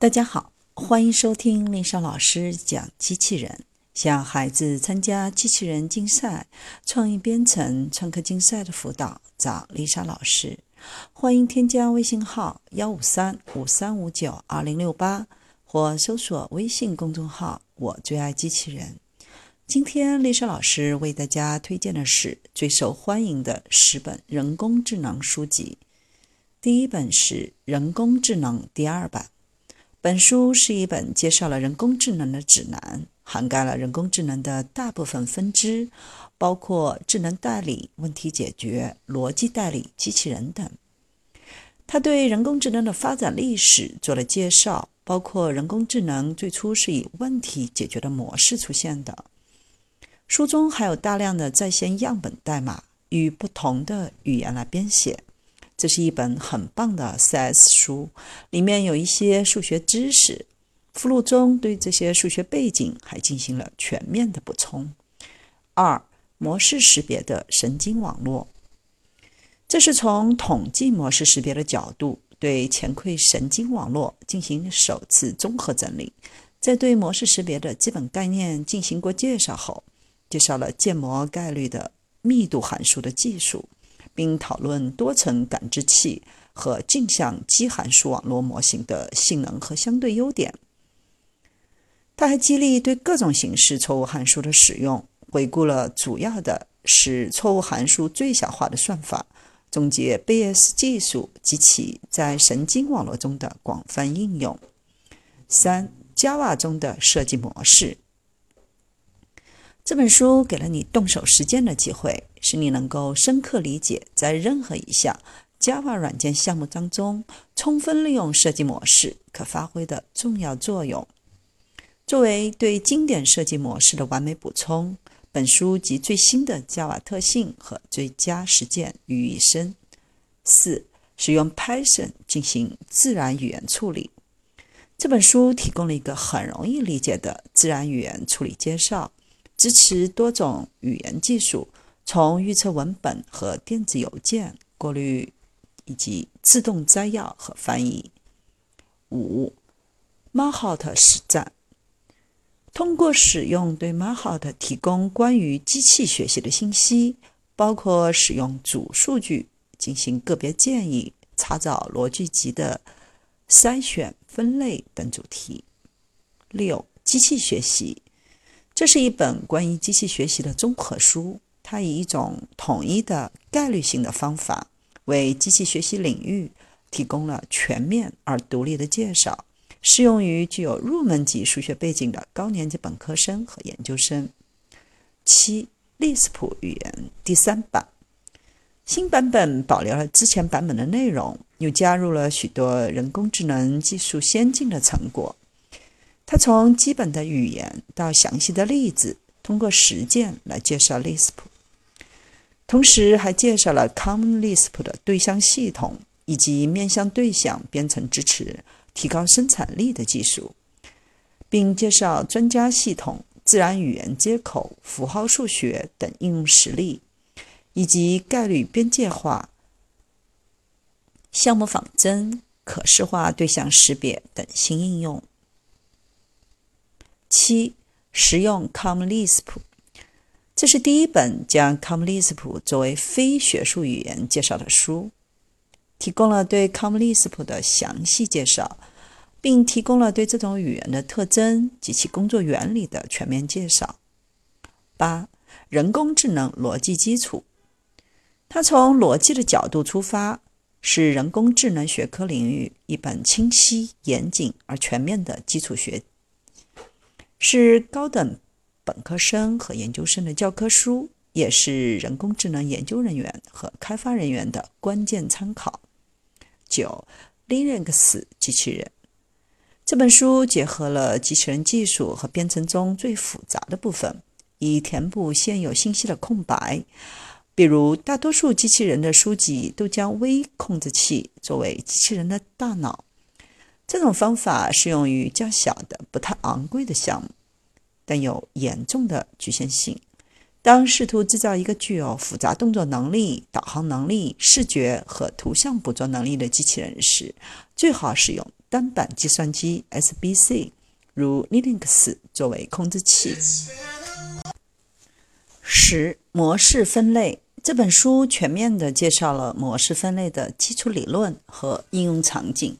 大家好，欢迎收听丽莎老师讲机器人。想孩子参加机器人竞赛、创意编程、创客竞赛的辅导，找丽莎老师。欢迎添加微信号幺五三五三五九二零六八，或搜索微信公众号“我最爱机器人”。今天丽莎老师为大家推荐的是最受欢迎的十本人工智能书籍。第一本是《人工智能》第二版。本书是一本介绍了人工智能的指南，涵盖了人工智能的大部分分支，包括智能代理、问题解决、逻辑代理、机器人等。他对人工智能的发展历史做了介绍，包括人工智能最初是以问题解决的模式出现的。书中还有大量的在线样本代码，与不同的语言来编写。这是一本很棒的 CS 书，里面有一些数学知识，附录中对这些数学背景还进行了全面的补充。二、模式识别的神经网络，这是从统计模式识别的角度对前馈神经网络进行首次综合整理，在对模式识别的基本概念进行过介绍后，介绍了建模概率的密度函数的技术。并讨论多层感知器和镜像基函数网络模型的性能和相对优点。他还激励对各种形式错误函数的使用，回顾了主要的使错误函数最小化的算法，总结贝叶斯技术及其在神经网络中的广泛应用。三，Java 中的设计模式。这本书给了你动手实践的机会，使你能够深刻理解在任何一项 Java 软件项目当中，充分利用设计模式可发挥的重要作用。作为对经典设计模式的完美补充，本书集最新的 Java 特性和最佳实践于一身。四、使用 Python 进行自然语言处理。这本书提供了一个很容易理解的自然语言处理介绍。支持多种语言技术，从预测文本和电子邮件过滤，以及自动摘要和翻译。五 m a h o t 实战，通过使用对 m a h o t 提供关于机器学习的信息，包括使用主数据进行个别建议、查找逻辑集的筛选、分类等主题。六机器学习。这是一本关于机器学习的综合书，它以一种统一的概率性的方法，为机器学习领域提供了全面而独立的介绍，适用于具有入门级数学背景的高年级本科生和研究生。七，利斯普语言第三版，新版本保留了之前版本的内容，又加入了许多人工智能技术先进的成果。它从基本的语言到详细的例子，通过实践来介绍 Lisp，同时还介绍了 Common Lisp 的对象系统以及面向对象编程支持、提高生产力的技术，并介绍专家系统、自然语言接口、符号数学等应用实例，以及概率边界化、项目仿真、可视化对象识别等新应用。七，实用 Common Lisp，这是第一本将 Come Lisp 作为非学术语言介绍的书，提供了对 Come Lisp 的详细介绍，并提供了对这种语言的特征及其工作原理的全面介绍。八，人工智能逻辑基础，它从逻辑的角度出发，是人工智能学科领域一本清晰、严谨而全面的基础学。是高等本科生和研究生的教科书，也是人工智能研究人员和开发人员的关键参考。九，Linux 机器人这本书结合了机器人技术和编程中最复杂的部分，以填补现有信息的空白。比如，大多数机器人的书籍都将微控制器作为机器人的大脑。这种方法适用于较小的、不太昂贵的项目，但有严重的局限性。当试图制造一个具有复杂动作能力、导航能力、视觉和图像捕捉能力的机器人时，最好使用单板计算机 （SBC） 如 Linux 作为控制器。十、模式分类这本书全面地介绍了模式分类的基础理论和应用场景。